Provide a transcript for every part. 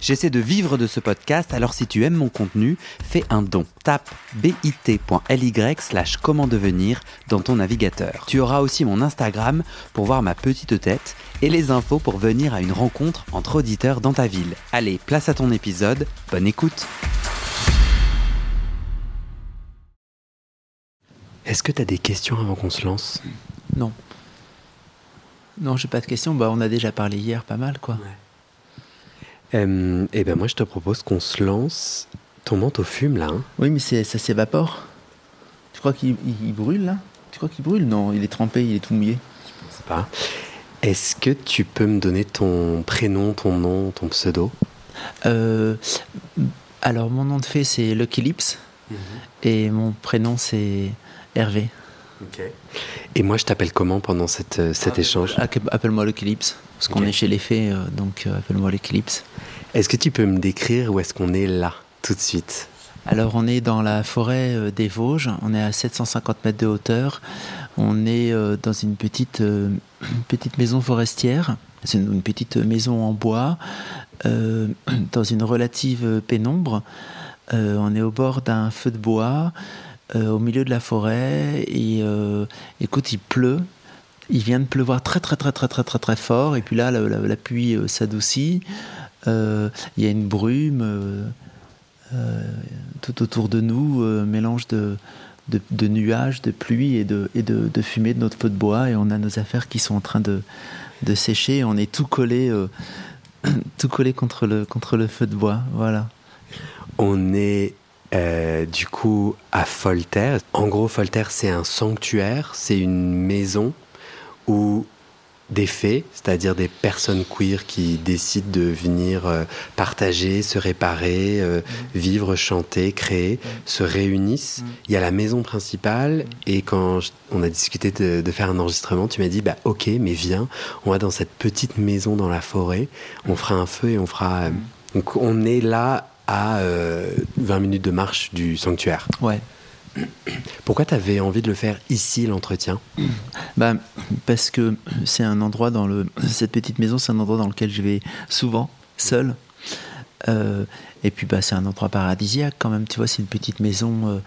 J'essaie de vivre de ce podcast, alors si tu aimes mon contenu, fais un don. Tape bit.ly slash comment devenir dans ton navigateur. Tu auras aussi mon Instagram pour voir ma petite tête et les infos pour venir à une rencontre entre auditeurs dans ta ville. Allez, place à ton épisode, bonne écoute Est-ce que tu as des questions avant qu'on se lance? Non. Non, j'ai pas de questions. Bah, on a déjà parlé hier pas mal, quoi. Euh, eh ben moi, je te propose qu'on se lance. Ton manteau fume là. Hein Oui, mais ça s'évapore. Tu crois qu'il il- il brûle là? Tu crois qu'il brûle? Non, il est trempé, il est tout mouillé. Je sais pas. Est-ce que tu peux me donner ton prénom, ton nom, ton pseudo? Euh, alors, mon nom de fée c'est Lucky Lips et mon prénom c'est Hervé. Et moi, je t'appelle comment pendant cette, euh, cet échange? Appe- Appelle-moi Lucky Lips parce qu'on est chez les fées, euh, donc euh, appelle-moi Lucky Lips. Est-ce que tu peux me décrire où est-ce qu'on est là, tout de suite? Alors, on est dans la forêt euh, des Vosges, on est à 750 mètres de hauteur. On est dans une petite, une petite maison forestière. C'est une, petite maison en bois, euh, dans une relative pénombre. Euh, on est au bord d'un feu de bois, euh, au milieu de la forêt. Et écoute, il pleut. Il vient de pleuvoir très très très très très très très fort. Et puis là, la, pluie euh, s'adoucit. Euh, Il y a une brume. euh, tout autour de nous, mélange de, nuages, de pluie et, de, fumée de notre feu de bois. Et on a nos affaires qui sont en train de, de sécher. On est tout collé, tout collé contre, le, feu de bois. Voilà. On est du coup à Folter. En gros, Folter, c'est un sanctuaire, c'est une maison où des fées, c'est-à-dire des personnes queer qui décident de venir euh, partager, se réparer, euh, vivre, chanter, créer, se réunissent. Il y a la maison principale et quand je- on a discuté de, de faire un enregistrement, tu m'as dit bah ok, mais viens, on va dans cette petite maison dans la forêt, on fera un feu et on fera. euh, donc on est là à euh, 20 minutes de marche du sanctuaire. Ouais. Pourquoi tu avais envie de le faire ici l'entretien? Bah, parce que c'est un endroit dans le. Cette petite maison, c'est un endroit dans lequel je vais souvent, seul. Euh, et puis, bah, c'est un endroit paradisiaque quand même. Tu vois, c'est une petite maison euh,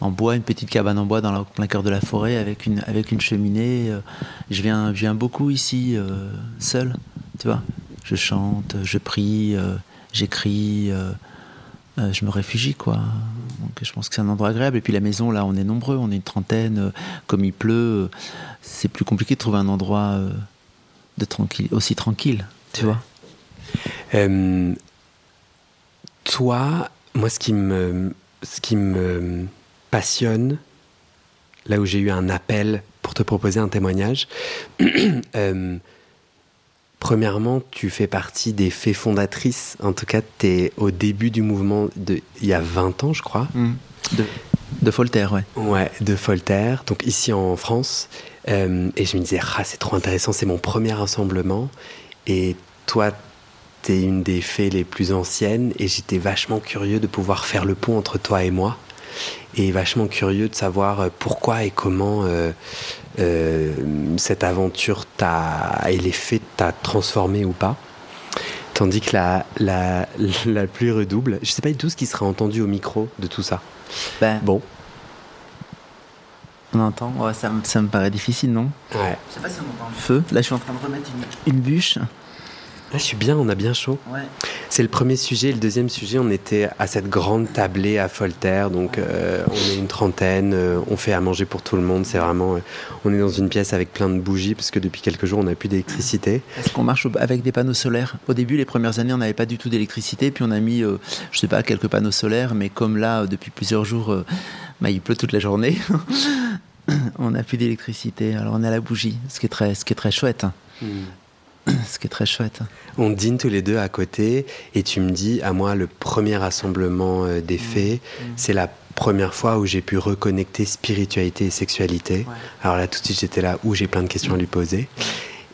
en bois, une petite cabane en bois dans le plein cœur de la forêt avec une, avec une cheminée. euh. je, viens, je viens beaucoup ici, seul. Tu vois, je chante, je prie, j'écris. je me réfugie quoi. Donc je pense que c'est un endroit agréable. Et puis la maison là, on est nombreux, on est une trentaine. euh, comme il pleut, euh, c'est plus compliqué de trouver un endroit euh, de tranquille, aussi tranquille, tu vois. Euh, Toi, moi, ce qui me, ce qui me passionne, là où j'ai eu un appel pour te proposer un témoignage, euh, premièrement, tu fais partie des fées fondatrices. En tout cas, tu es au début du mouvement de, il y a 20 ans, je crois. De, de Voltaire, ouais. Ouais, de Voltaire, donc ici en France. Euh, et je me disais, ah, c'est trop intéressant, c'est mon premier rassemblement. Et toi, t'es une des fées les plus anciennes. Et j'étais vachement curieux de pouvoir faire le pont entre toi et moi. Et vachement curieux de savoir euh, pourquoi et comment euh, euh, cette aventure t'a, et les faits t'a transformé ou pas? Tandis que la, la, la pluie redouble. Je sais pas du tout ce qui sera entendu au micro de tout ça. Ben, Bon, on entend. Ouais, ça, me- ça me paraît difficile, non? Ouais. Je sais pas si on entend le feu. Là, je suis en train de remettre une, une bûche. Là, je suis bien, on a bien chaud. Ouais. C'est le premier sujet. Le deuxième sujet, on était à cette grande tablée à Folter. Donc, euh, on est une trentaine. euh, on fait à manger pour tout le monde. C'est vraiment. euh, on est dans une pièce avec plein de bougies parce que depuis quelques jours, on n'a plus d'électricité. Est-ce qu'on marche avec des panneaux solaires? Au début, les premières années, on n'avait pas du tout d'électricité, puis on a mis, je sais pas, quelques panneaux solaires, mais comme là, depuis plusieurs jours, bah, il pleut toute la journée, on n'a plus d'électricité. Alors on à la bougie, ce qui est très, ce qui est très chouette. hein. Ce qui est très chouette. On dîne tous les deux à côté et tu me dis, à moi, le premier rassemblement euh, des fées, c'est la première fois où j'ai pu reconnecter spiritualité et sexualité. Alors là, tout de suite, j'étais là où j'ai plein de questions à lui poser.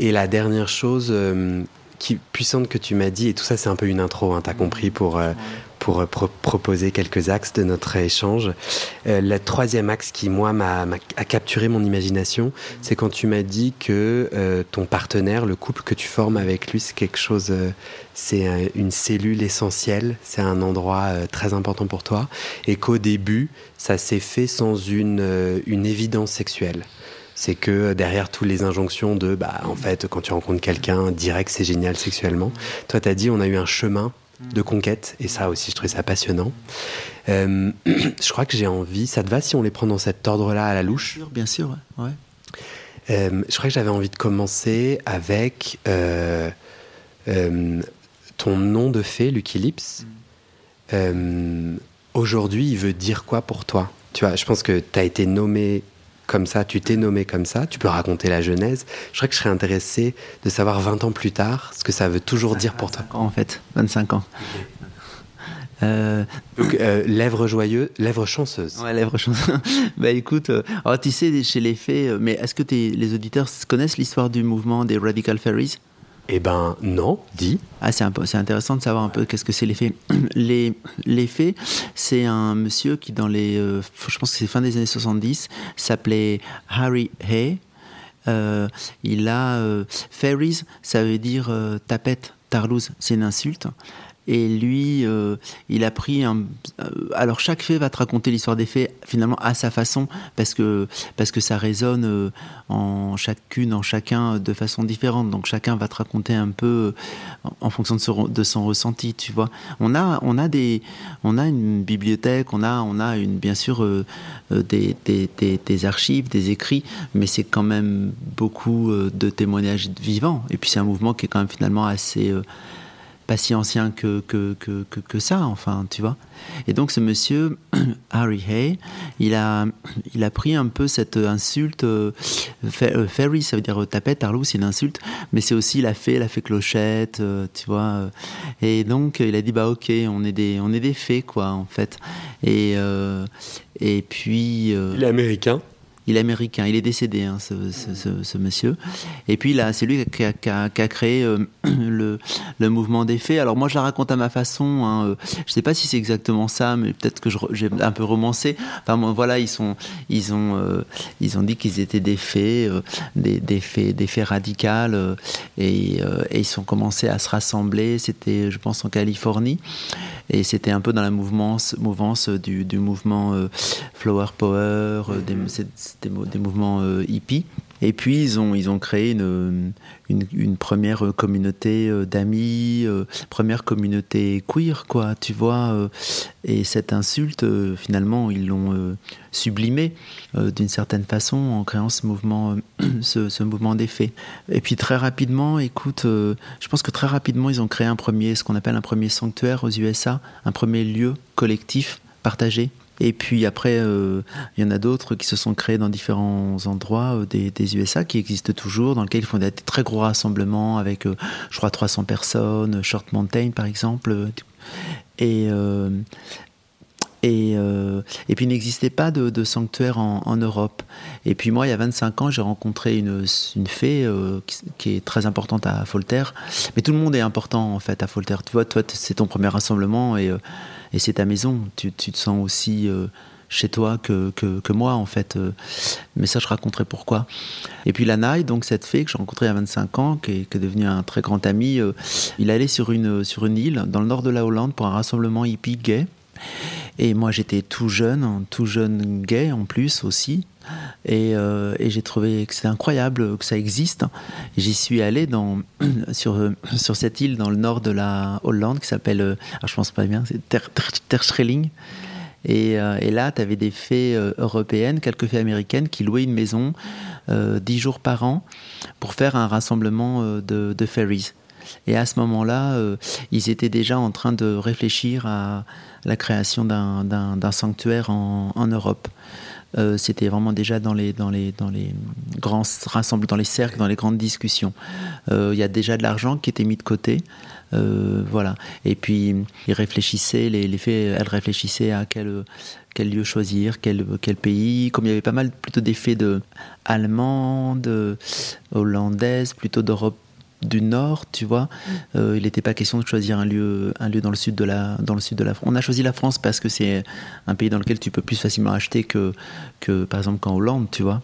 Et la dernière chose euh, qui, puissante que tu m'as dit, et tout ça c'est un peu une intro, hein, t'as compris, pour, euh, pour euh, proposer quelques axes de notre échange. Euh, le troisième axe qui, moi, m'a, a capturé mon imagination, c'est quand tu m'as dit que ton partenaire, le couple que tu formes avec lui, c'est quelque chose, c'est une cellule essentielle, c'est un endroit très important pour toi, et qu'au début, ça s'est fait sans une, une évidence sexuelle c'est que derrière toutes les injonctions de, bah, en fait, quand tu rencontres quelqu'un, direct, c'est génial sexuellement. Toi, tu as dit, on a eu un chemin de conquête, et ça aussi, je trouvais ça passionnant. Euh, je crois que j'ai envie, ça te va si on les prend dans cet ordre-là à la louche? Bien sûr, ouais. Euh, je crois que j'avais envie de commencer avec euh, ton nom de fée, Lucky Lips. Aujourd'hui, il veut dire quoi pour toi? Tu vois, je pense que tu as été nommé comme ça, tu t'es nommé comme ça, tu peux raconter la genèse. Je crois que je serais intéressé de savoir 20 ans plus tard ce que ça veut toujours dire pour toi. en fait, 25 ans. Euh, Donc, euh, lèvres joyeuses, lèvres chanceuses. Ouais, lèvres chanceuses. bah écoute, euh, tu sais, chez les fées, mais est-ce que les auditeurs connaissent l'histoire du mouvement des Radical Fairies? Eh ben non, dis. Ah, c'est, c'est intéressant de savoir un peu qu'est-ce que c'est l'effet. Les, l'effet, c'est un monsieur qui, dans les. Euh, je pense que c'est fin des années 70, s'appelait Harry Hay. Euh, il a. Euh, fairies, ça veut dire tapette, tarlouse, c'est une insulte. Et lui, euh, il a pris un. Euh, alors chaque fait va te raconter l'histoire des faits finalement à sa façon, parce que parce que ça résonne euh, en chacune, en chacun de façon différente. Donc chacun va te raconter un peu en fonction de son, de son ressenti, tu vois. On a on a des on a une bibliothèque, on a on a une bien sûr des, des, des, des, archives, des écrits, mais c'est quand même beaucoup de témoignages vivants. Et puis c'est un mouvement qui est quand même finalement assez pas si ancien que, que, que, que, ça, enfin, tu vois. Et donc ce monsieur, Harry Hay, il a, il a pris un peu cette insulte, euh, euh, fairy, ça veut dire euh, tapette, Arlou, c'est une insulte, mais c'est aussi la fée, la fée clochette, tu vois. Et donc il a dit, bah ok, on est des, on est des fées, quoi, en fait. Et, et puis... il est américain il est américain, il est décédé, hein, ce, monsieur. Et puis là, c'est lui qui a, créé euh, le, le, mouvement des faits. Alors moi, je la raconte à ma façon. Hein. Euh, je ne sais pas si c'est exactement ça, mais peut-être que j'ai un peu romancé. Enfin, voilà, ils, sont, ils, ont, euh, ils ont dit qu'ils étaient des faits, des, des, faits, des faits radicales, et, et, ils ont commencé à se rassembler. C'était, je pense, en Californie. Et c'était un peu dans la mouvance, mouvance du, du mouvement Flower Power, des, des, mouvements euh, hippies. Et puis ils ont, ils ont créé une, une, première communauté euh, d'amis, euh, première communauté queer, quoi, tu vois. et cette insulte, finalement, ils l'ont sublimée d'une certaine façon en créant ce mouvement, ce, ce mouvement d'effet. Et puis très rapidement, écoute, je pense que très rapidement, ils ont créé un premier, ce qu'on appelle un premier sanctuaire aux USA, un premier lieu collectif partagé et puis après, euh, il y en a d'autres qui se sont créés dans différents endroits euh, des, USA qui existent toujours, dans lesquels ils font des très gros rassemblements avec, euh, je crois, 300 personnes, Short Mountain par exemple. Et, et, et puis il n'existait pas de, sanctuaire en, Europe. Et puis moi, il y a 25 ans, j'ai rencontré une, une fée qui, est très importante à Folter. Mais tout le monde est important en fait à Folter. Tu vois, toi, c'est ton premier rassemblement et et c'est ta maison. Tu, te sens aussi euh, chez toi que, que, moi, en fait. Euh. mais ça, je raconterai pourquoi. Et puis Lanaï, donc cette fée que j'ai rencontrée à 25 ans, qui est, qui est devenue un très grand ami, euh, il allait sur une, sur une île dans le nord de la Hollande pour un rassemblement hippie gay. Et moi, j'étais tout jeune, tout jeune gay en plus aussi. Et, euh, j'ai trouvé que c'était incroyable que ça existe. J'y suis allé dans, sur, cette île dans le nord de la Hollande qui s'appelle, euh, ah, je pense pas bien, c'est Ter. Et, euh, là, tu avais des fées européennes, quelques fées américaines qui louaient une maison dix jours par an pour faire un rassemblement de, de ferries. Et à ce moment-là, ils étaient déjà en train de réfléchir à la création d'un sanctuaire en, Europe. Euh, c'était vraiment déjà dans les, grands rassemblements, dans les cercles, dans les grandes discussions. Euh, il y a déjà de l'argent qui était mis de côté. Euh, voilà. Et puis, ils réfléchissaient, les, les faits, elles réfléchissaient à quel, lieu choisir, quel, pays. Comme il y avait pas mal plutôt d'effets de allemandes, hollandaises, plutôt d'Europe du nord, tu vois. il n'était pas question de choisir un lieu, un lieu dans le sud de la, dans le sud de la France. On a choisi la France parce que c'est un pays dans lequel tu peux plus facilement acheter que, que par exemple qu'en Hollande, tu vois.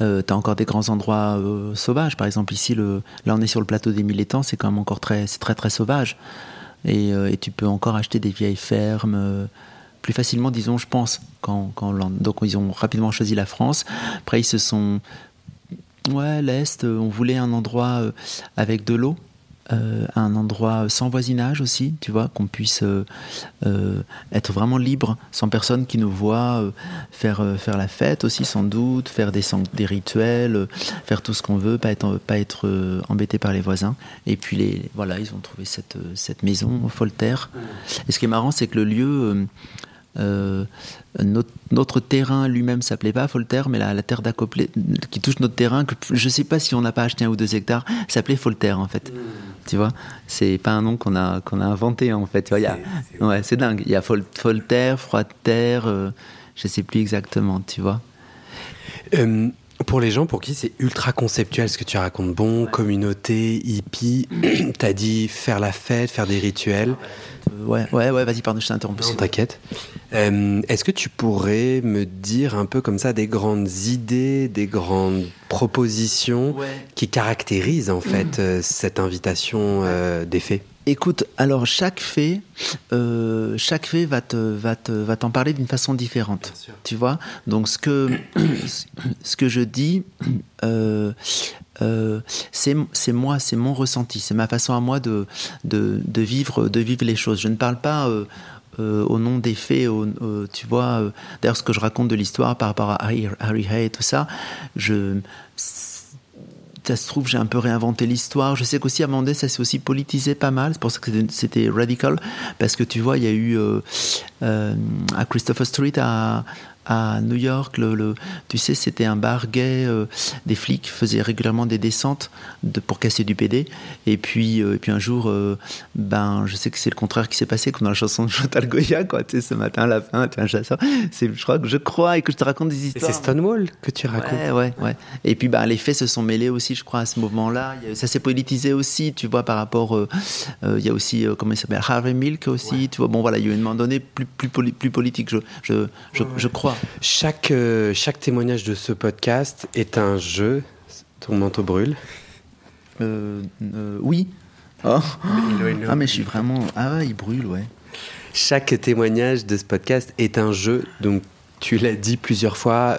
Euh, tu as encore des grands endroits sauvages. Par exemple, ici, le, là, on est sur le plateau des Mille Étangs, c'est quand même encore très, très, très sauvage. Et, et, tu peux encore acheter des vieilles fermes plus facilement, disons, je pense, quand, quand donc ils ont rapidement choisi la France. Après, ils se sont, ouais, l'est, on voulait un endroit euh, avec de l'eau. Euh, un endroit sans voisinage aussi, tu vois, qu'on puisse euh, être vraiment libre, sans personne qui nous voit, faire, faire la fête aussi sans doute, faire des, des rituels, faire tout ce qu'on veut, pas être, pas être embêté par les voisins. Et puis les, voilà, ils ont trouvé cette, cette maison, Folter. Et ce qui est marrant, c'est que le lieu euh, notre, terrain lui-même s'appelait pas Folter, mais la, terre d'à qui touche notre terrain, que je sais pas si on n'a pas acheté un ou deux hectares, s'appelait Folter en fait. Hmm. Tu vois, c'est pas un nom qu'on a qu'on a inventé en fait. c'est, ouais, dingue. Il y a Fol, Folter, Froidterre, euh, je sais plus exactement. Tu vois. Euh, pour les gens pour qui c'est ultra conceptuel ce que tu racontes, bon, communauté, hippie, t'as dit faire la fête, faire des rituels. Ouais, ouais, ouais, vas-y, pardon, je t'interromps. Non, t'inquiète. Euh, est-ce que tu pourrais me dire un peu comme ça des grandes idées, des grandes propositions qui caractérisent en fait euh, cette invitation euh, des faits? Écoute, alors chaque fait, chaque fait va te va te va t'en parler d'une façon différente. Tu vois? Donc ce que ce que je dis. C'est moi, c'est mon ressenti, c'est ma façon à moi de, de, vivre, de vivre les choses. Je ne parle pas euh, au nom des faits, tu vois. Euh, d'ailleurs, ce que je raconte de l'histoire par rapport à Harry, Harry Hay et tout ça, je, ça se trouve, j'ai un peu réinventé l'histoire. Je sais qu'aussi, Amandé, ça s'est aussi politisé pas mal. C'est pour ça que c'était radical. Parce que tu vois, il y a eu euh, à Christopher Street, à, à New York, le, tu sais, c'était un bar gay. Euh, des flics faisaient régulièrement des descentes de, pour casser du PD. Et puis, euh, et puis un jour, euh, ben, je sais que c'est le contraire qui s'est passé, comme dans la chanson de Chantal Goya, quoi. Tu sais, ce matin, à la fin, tu ça. C'est, je crois que je crois et que je te raconte des histoires. C'est Stonewall que tu racontes. Ouais, ouais, ouais. Et puis, ben, les faits se sont mêlés aussi, je crois, à ce mouvement-là. Ça s'est politisé aussi, tu vois, par rapport. Il y a aussi, comment il s'appelle, Harvey Milk aussi, tu vois. Bon, voilà, il y a eu un moment donné plus, plus, plus politique, je, je, je, je crois. Chaque, euh, chaque témoignage de ce podcast est un jeu. Ton manteau brûle euh, euh, Oui. Oh. Ah, mais je suis vraiment. Ah, ouais, il brûle, ouais. Chaque témoignage de ce podcast est un jeu. Donc, tu l'as dit plusieurs fois,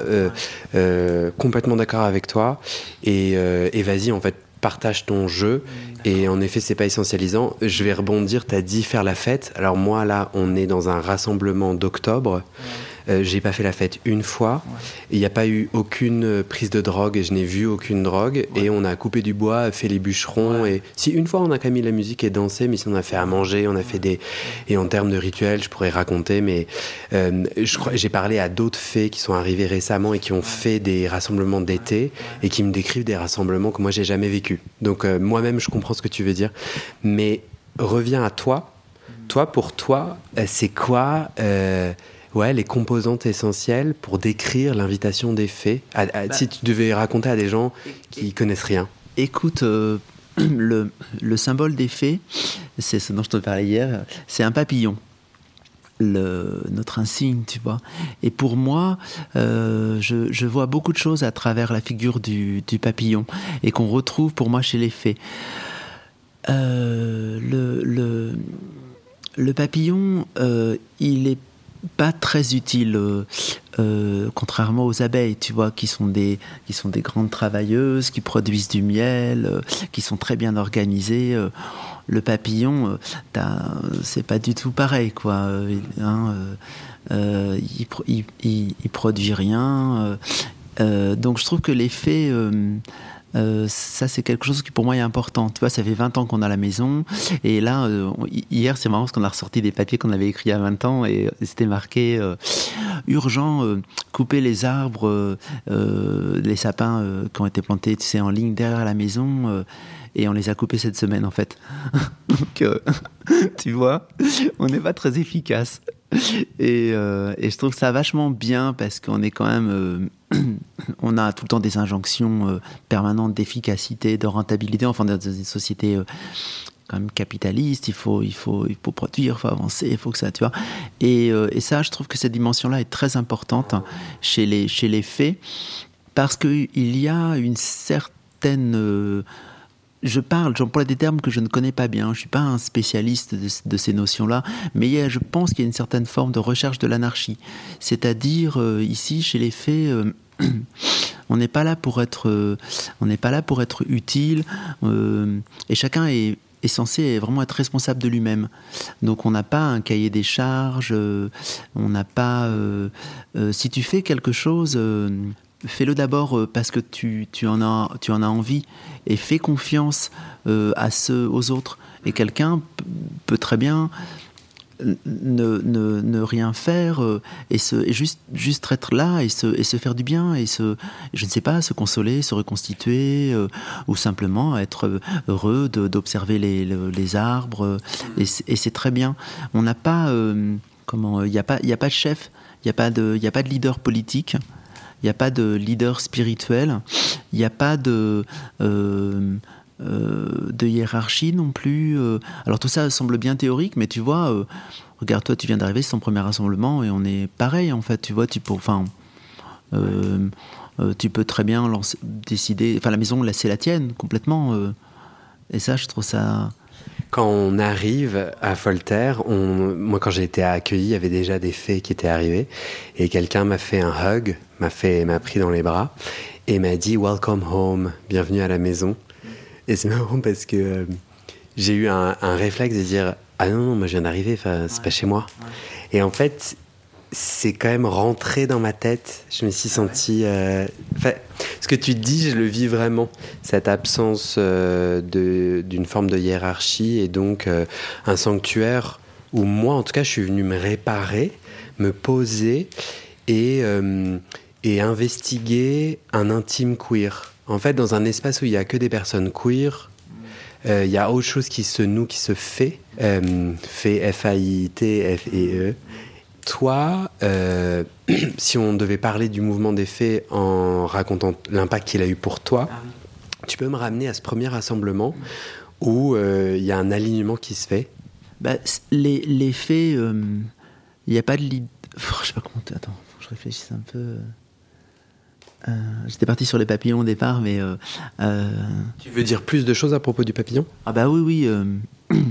complètement d'accord avec toi. Et, et vas-y, en fait, partage ton jeu. Et en effet, c'est pas essentialisant. Je vais rebondir. Tu as dit faire la fête. Alors, moi, là, on est dans un rassemblement d'octobre. Euh, j'ai pas fait la fête une fois. Il n'y a pas eu aucune euh, prise de drogue et je n'ai vu aucune drogue. Et on a coupé du bois, fait les bûcherons. Et si une fois on a quand même mis la musique et dansé, mais si on a fait à manger, on a fait des. Et en termes de rituels, je pourrais raconter, mais euh, je crois, j'ai parlé à d'autres fées qui sont arrivés récemment et qui ont fait des rassemblements d'été et qui me décrivent des rassemblements que moi j'ai jamais vécu. Donc moi-même, je comprends ce que tu veux dire, mais reviens à toi. Toi, pour toi, c'est quoi ouais, les composantes essentielles pour décrire l'invitation des faits bah, Si tu devais raconter à des gens qui connaissent rien. Écoute, euh, le, le, symbole des faits, c'est ce dont je te parlais hier, c'est un papillon. Le, notre insigne, tu vois. Et pour moi, euh, je, je, vois beaucoup de choses à travers la figure du, du papillon et qu'on retrouve pour moi chez les fées. Euh, le, le, le, papillon, il est pas très utile, euh, euh, contrairement aux abeilles, tu vois, qui sont des qui sont des grandes travailleuses, qui produisent du miel, euh, qui sont très bien organisées. le papillon, c'est pas du tout pareil, quoi. Hein, il, il, il, produit rien. donc je trouve que l'effet euh, ça, c'est quelque chose qui pour moi est important. Tu vois, ça fait 20 ans qu'on a la maison. Et là, euh, hier, c'est marrant parce qu'on a ressorti des papiers qu'on avait écrits il y a 20 ans et c'était marqué euh, urgent, couper les arbres, les sapins qui ont été plantés, tu sais, en ligne derrière la maison. et on les a coupés cette semaine, en fait. Donc, tu vois, on n'est pas très efficace. Et, je trouve ça vachement bien parce qu'on est quand même on a tout le temps des injonctions permanentes d'efficacité, de rentabilité, enfin dans une société quand même capitaliste, il faut, il faut, il faut produire, il faut avancer, il faut que ça, tu vois. Et, et ça, je trouve que cette dimension-là est très importante chez les, chez les faits, parce qu'il y a une certaine je parle, j'emploie des termes que je ne connais pas bien. Je ne suis pas un spécialiste de, ces notions-là, mais je pense qu'il y a une certaine forme de recherche de l'anarchie. C'est-à-dire, euh, ici, chez les faits, euh, on n'est pas là pour être, euh, on n'est pas là pour être utile, et chacun est, censé vraiment être responsable de lui-même. Donc, on n'a pas un cahier des charges, on n'a pas. si tu fais quelque chose fais-le d'abord euh, parce que tu, en as, tu en as envie et fais confiance euh, à ceux, aux autres. Et quelqu'un peut très bien ne, ne, rien faire euh, et, se, juste, juste être là et se, et se faire du bien et se, je ne sais pas, se consoler, se reconstituer ou simplement être heureux d'observer les, les, arbres. et c'est très bien. On n'a pas, comment, il n'y a, pas, a pas de chef, il n'y a, pas de, a pas de leader politique il n'y a pas de leader spirituel, il n'y a pas de, euh, euh, de hiérarchie non plus. Euh. Alors tout ça semble bien théorique, mais tu vois, regarde, toi tu viens d'arriver, c'est ton premier rassemblement, et on est pareil en fait, tu vois, tu peux, tu peux très bien décider, enfin la maison, c'est la tienne complètement. et ça, je trouve ça quand on arrive à Voltaire, moi quand j'ai été accueilli, il y avait déjà des faits qui étaient arrivés et quelqu'un m'a fait un hug, m'a m'a pris dans les bras et m'a dit Welcome home, bienvenue à la maison. Et c'est marrant parce que euh, j'ai eu un, réflexe de dire ah non non moi je viens d'arriver, c'est pas chez moi. Et en fait c'est quand même rentré dans ma tête. Je me suis senti. Euh, ce que tu dis, je le vis vraiment. Cette absence euh, d'une forme de hiérarchie et donc euh, un sanctuaire où moi, en tout cas, je suis venu me réparer, me poser et, et investiguer un intime queer. En fait, dans un espace où il n'y a que des personnes queer, il y a autre chose qui se noue, qui se fait, fait F-A-I-T, F-E-E. Toi, euh, si on devait parler du mouvement des faits en racontant l'impact qu'il a eu pour toi, ah tu peux me ramener à ce premier rassemblement où euh, il y a un alignement qui se fait? Bah, les, les, faits, euh, il n'y a pas de. Je sais pas comment. Attends, je réfléchis un peu. J'étais parti sur les papillons au départ, mais. Tu veux dire plus de choses à propos du papillon? Ah, bah oui, oui.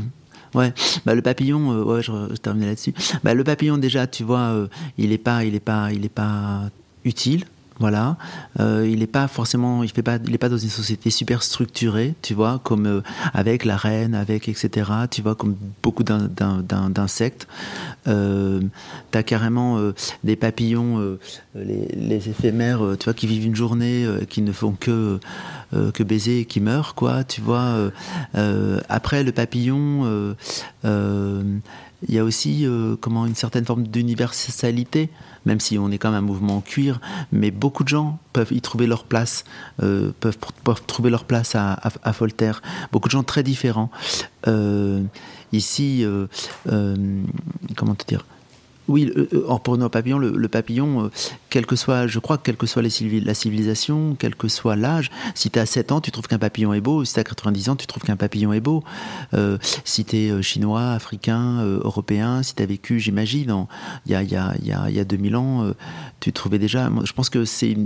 Ouais, bah le papillon, euh, ouais, je, je terminais là-dessus. Bah le papillon déjà, tu vois, euh, il est pas, il est pas, il est pas utile. Voilà, euh, il n'est pas forcément, il fait pas, il est pas dans une société super structurée, tu vois, comme euh, avec la reine, avec etc. Tu vois, comme beaucoup d'insectes. Euh, T'as carrément euh, des papillons, les, les, éphémères, tu vois, qui vivent une journée, qui ne font que que baiser et qui meurent, quoi. Tu vois. après le papillon il y a aussi euh, comment une certaine forme d'universalité, même si on est quand même un mouvement cuir, mais beaucoup de gens peuvent y trouver leur place, euh, peuvent, trouver leur place à, à, Voltaire. Beaucoup de gens très différents. Euh, ici, comment te dire oui, euh, euh, pour nos papillons, le, papillon, euh, quel que soit, je crois que quelle que soit la civilisation, quel que soit l'âge, si tu as 7 ans, tu trouves qu'un papillon est beau, si tu as 90 ans, tu trouves qu'un papillon est beau. si tu es chinois, africain, européen, si tu as vécu, j'imagine, il y a, y, a, y, a, y a 2000 ans, tu trouvais déjà. Je pense que c'est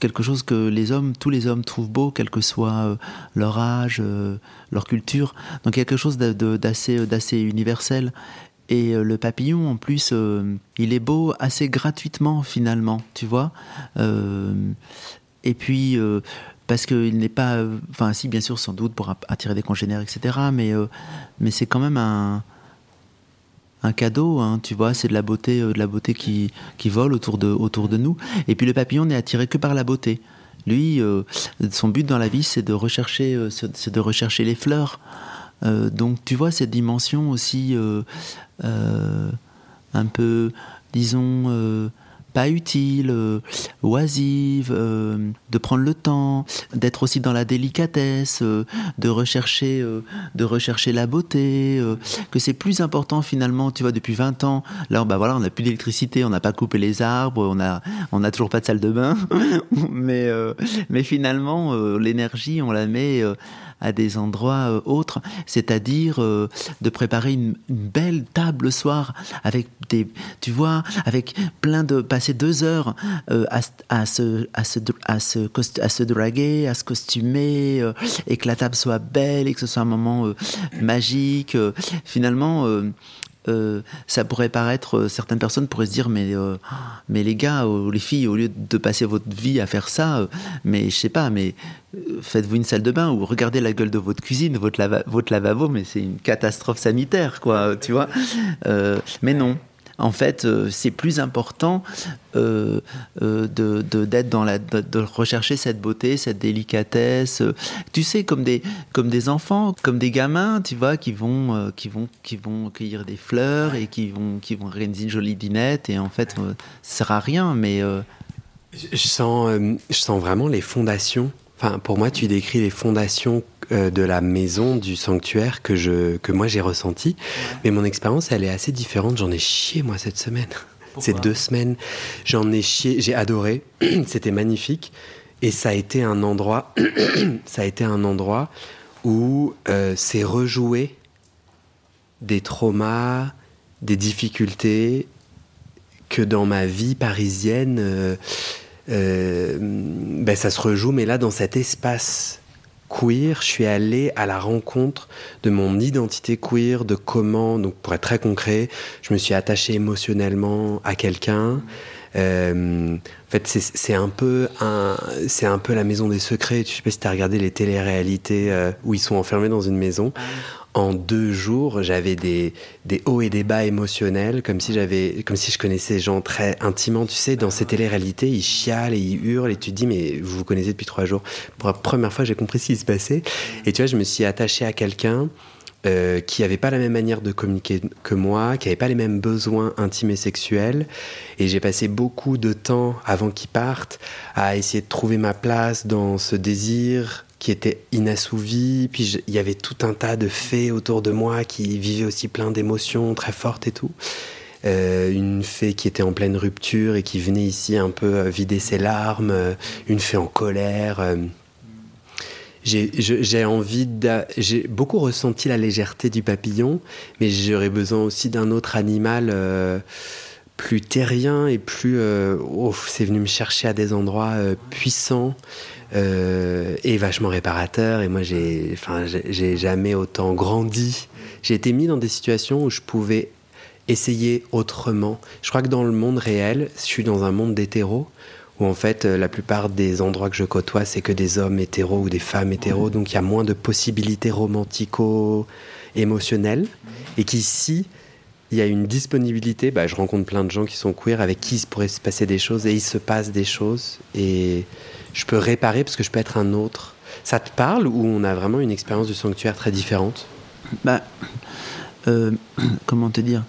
quelque chose que les hommes, tous les hommes trouvent beau, quel que soit leur âge, leur culture. Donc quelque chose d'assez universel. Et euh, le papillon, en plus, euh, il est beau assez gratuitement, finalement, tu vois. Euh, et puis, parce qu'il n'est pas. Enfin, si, bien sûr, sans doute, pour attirer des congénères, etc. Mais, mais c'est quand même un, un cadeau, hein, tu vois. C'est de la beauté, de la beauté qui, qui vole autour de, autour de nous. Et puis, le papillon n'est attiré que par la beauté. Lui, son but dans la vie, c'est de rechercher, c'est de rechercher les fleurs. Euh, donc tu vois cette dimension aussi euh, euh, un peu, disons, pas utile, oisive, de prendre le temps, d'être aussi dans la délicatesse, de rechercher, de rechercher la beauté, que c'est plus important finalement, tu vois, depuis 20 ans, là, bah voilà, on n'a plus d'électricité, on n'a pas coupé les arbres, on a, on a toujours pas de salle de bain, mais, mais finalement, l'énergie, on la met à des endroits euh, autres, c'est-à-dire euh, de préparer une, belle table le soir avec des, tu vois, avec plein de passer deux heures euh, à, se, à, se, à, se, à se draguer, à se costumer, et que la table soit belle et que ce soit un moment magique. finalement, euh, ça pourrait paraître, euh, certaines personnes pourraient se dire, mais, euh, mais les gars ou les filles, au lieu de passer votre vie à faire ça, mais je sais pas, mais faites-vous une salle de bain ou regardez la gueule de votre cuisine, votre, votre lavabo, mais c'est une catastrophe sanitaire, quoi, tu vois. mais non, en fait, euh, c'est plus important euh, euh, de, d'être dans la, de, rechercher cette beauté, cette délicatesse. Tu sais, comme des, comme des enfants, comme des gamins, tu vois, qui vont, qui vont, qui vont cueillir des fleurs et qui vont, qui vont organiser une jolie dînette. Et en fait, ça sert à rien, mais je sens, je sens vraiment les fondations. Enfin, pour moi, tu décris les fondations euh, de la maison, du sanctuaire que, je, que moi j'ai ressenti. Mais mon expérience, elle est assez différente. J'en ai chié, moi, cette semaine. Ces deux semaines, j'en ai chié. J'ai adoré. C'était magnifique. Et ça a été un endroit, ça a été un endroit où euh, c'est rejoué des traumas, des difficultés que dans ma vie parisienne, euh, ben ça se rejoue. Mais là, dans cet espace queer, je suis allé à la rencontre de mon identité queer, de comment, donc pour être très concret, je me suis attaché émotionnellement à quelqu'un. Euh, en fait, c'est un peu un, c'est un peu la maison des secrets. Je sais pas si tu as regardé les téléréalités euh, où ils sont enfermés dans une maison. En deux jours, j'avais des, des hauts et des bas émotionnels, comme si j'avais, comme si je connaissais gens très intimement. Tu sais, dans ces télé-réalités, ils chialent et ils hurlent et tu te dis, mais vous vous connaissez depuis trois jours. Pour la première fois, j'ai compris ce qui se passait. Et tu vois, je me suis attaché à quelqu'un euh, qui n'avait pas la même manière de communiquer que moi, qui n'avait pas les mêmes besoins intimes et sexuels. Et j'ai passé beaucoup de temps avant qu'il parte à essayer de trouver ma place dans ce désir, qui était inassouvi. Puis il y avait tout un tas de fées autour de moi qui vivaient aussi plein d'émotions très fortes et tout. Euh, une fée qui était en pleine rupture et qui venait ici un peu euh, vider ses larmes, euh, une fée en colère. J'ai envie j'ai beaucoup ressenti la légèreté du papillon, mais j'aurais besoin aussi d'un autre animal plus terrien et plus. Oh, c'est venu me chercher à des endroits puissants. Euh, et vachement réparateur. Et moi, j'ai, enfin, j'ai jamais autant grandi. J'ai été mis dans des situations où je pouvais essayer autrement. Je crois que dans le monde réel, je suis dans un monde d'hétéros où en fait euh, la plupart des endroits que je côtoie, c'est que des hommes hétéros ou des femmes hétéros, donc il y a moins de possibilités romantico-émotionnelles, et qu'ici, il y a une disponibilité, bah, je rencontre plein de gens qui sont queer, avec qui il pourrait se passer des choses, et il se passe des choses, et je peux réparer parce que je peux être un autre. Ça te parle ou on a vraiment une expérience du sanctuaire très différente? Bah, euh, Comment te dire?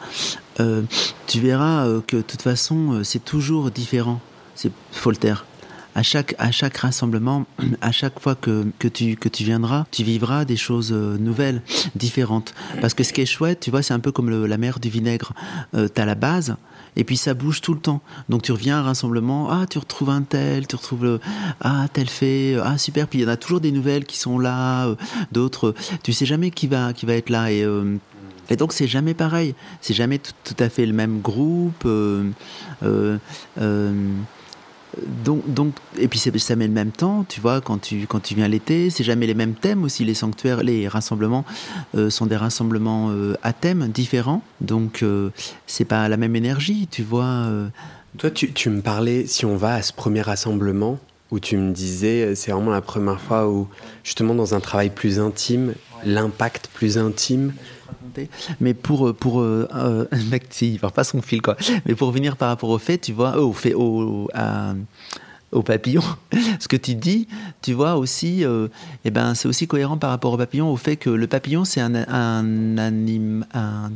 Euh, Tu verras euh, que de toute façon, c'est toujours différent. C'est Voltaire. À chaque, à chaque rassemblement, à chaque fois que, que, tu, que tu viendras, tu vivras des choses nouvelles, différentes. Parce que ce qui est chouette, tu vois, c'est un peu comme la mer du vinaigre. tu as la base, et puis ça bouge tout le temps. Donc tu reviens à un rassemblement, ah tu retrouves un tel, tu retrouves le, ah tel fait, ah super. Puis il y en a toujours des nouvelles qui sont là, euh, d'autres, tu sais jamais qui va qui va être là et euh, et donc c'est jamais pareil, c'est jamais tout, à fait le même groupe. Euh, donc, et puis ça met le même temps, tu vois, quand tu, quand tu viens l'été, c'est jamais les mêmes thèmes aussi. Les sanctuaires, les rassemblements euh, sont des rassemblements euh, à thèmes différents, donc euh, c'est pas la même énergie, tu vois. Toi, tu, tu, me parlais, si on va à ce premier rassemblement, où tu me disais, c'est vraiment la première fois où, justement, dans un travail plus intime, l'impact plus intime, mais pour, pour euh, euh il part pas son fil, quoi. Mais pour venir par rapport au fait, tu vois, au fait, au, au papillon, ce que tu dis, tu vois aussi, euh, eh ben, c'est aussi cohérent par rapport au papillon, au fait que le papillon, c'est un, une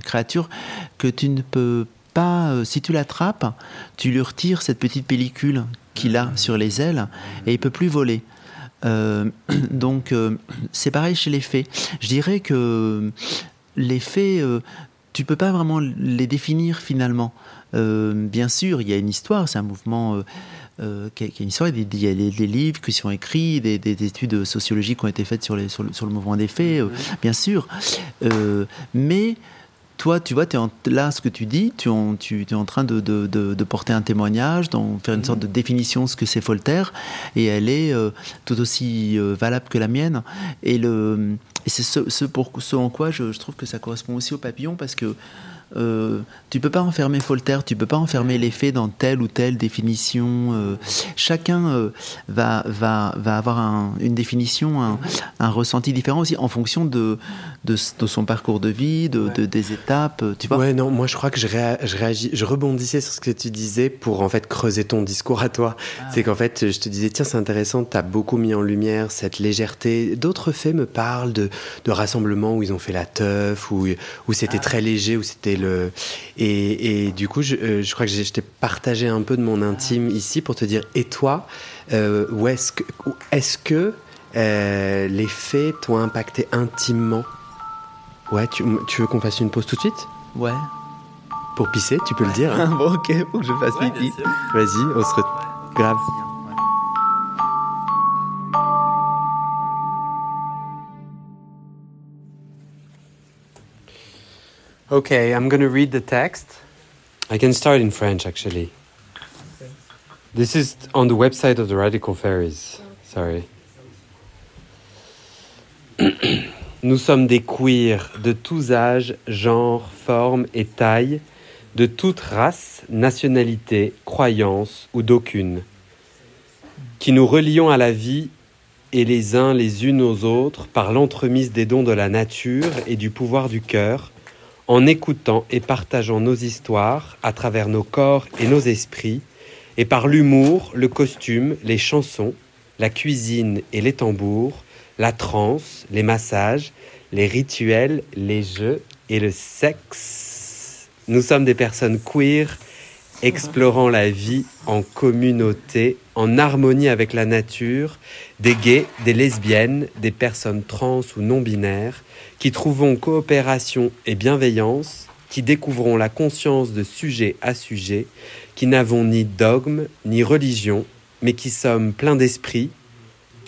créature que tu ne peux pas, euh, si tu l'attrapes, tu lui retires cette petite pellicule qu'il a sur les ailes et il peut plus voler. Euh, donc c'est pareil chez les fées. Je dirais que les fées, tu peux pas vraiment les définir finalement. bien sûr, il y a une histoire, c'est un mouvement euh, qui, a, une histoire. Il y a des, livres qui sont écrits, des, études sociologiques qui ont été faites sur, les, sur, le, mouvement des faits, euh, bien sûr. Euh, mais toi, tu vois, es là, ce que tu dis, tu, tu, es en train de, de, porter un témoignage, d'en faire une sorte de définition de ce que c'est Voltaire, et elle est tout aussi valable que la mienne. Et, le, et c'est ce, pour, ce en quoi je, je, trouve que ça correspond aussi au papillon, parce que euh, tu peux pas enfermer Voltaire, tu peux pas enfermer les faits dans telle ou telle définition. Euh, chacun euh, va, va, va avoir une définition, un, un, ressenti différent aussi en fonction de, de, son parcours de vie, de, des étapes. Tu vois Ouais, non, moi je crois que je, je, réagis, je rebondissais sur ce que tu disais pour en fait creuser ton discours à toi. Ah. C'est qu'en fait, je te disais, tiens, c'est intéressant, tu as beaucoup mis en lumière cette légèreté. D'autres faits me parlent de, de rassemblements où ils ont fait la teuf, où, où c'était ah. très léger, où c'était et, du coup, euh, je, crois que je t'ai partagé un peu de mon intime ici pour te dire, et toi, euh, où est-ce que, est-ce que euh, les faits t'ont impacté intimement? Ouais, tu, veux qu'on fasse une pause tout de suite? Ouais. Pour pisser, tu peux le dire. Hein. bon, ok, faut que je fasse pipi. Vas-y, on se retrouve. Grave. Okay, I'm going to read the text. I can start in French actually. This is on the website of the Radical Fairies. Sorry. Nous sommes des queers de tous âges, genres, formes et tailles, de toute race, nationalité, croyance ou d'aucune, qui nous relions à la vie et les uns les unes aux autres par l'entremise des dons de la nature et du pouvoir du cœur, en écoutant et partageant nos histoires à travers nos corps et nos esprits, et par l'humour, le costume, les chansons, la cuisine et les tambours, la transe, les massages, les rituels, les jeux et le sexe. Nous sommes des personnes queer explorant la vie en communauté, en harmonie avec la nature, des gays, des lesbiennes, des personnes trans ou non binaires, qui trouvons coopération et bienveillance, qui découvrons la conscience de sujet à sujet, qui n'avons ni dogme ni religion, mais qui sommes pleins d'esprit.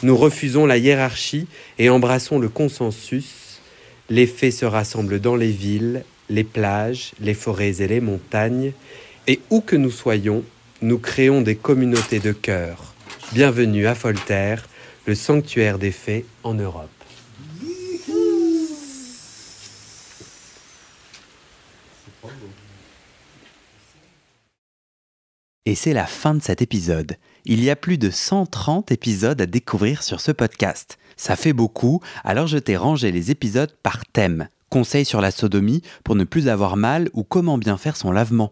Nous refusons la hiérarchie et embrassons le consensus. Les faits se rassemblent dans les villes, les plages, les forêts et les montagnes, et où que nous soyons, nous créons des communautés de cœur. Bienvenue à Voltaire, le sanctuaire des faits en Europe. Et c'est la fin de cet épisode. Il y a plus de 130 épisodes à découvrir sur ce podcast. Ça fait beaucoup, alors je t'ai rangé les épisodes par thème. Conseils sur la sodomie pour ne plus avoir mal ou comment bien faire son lavement.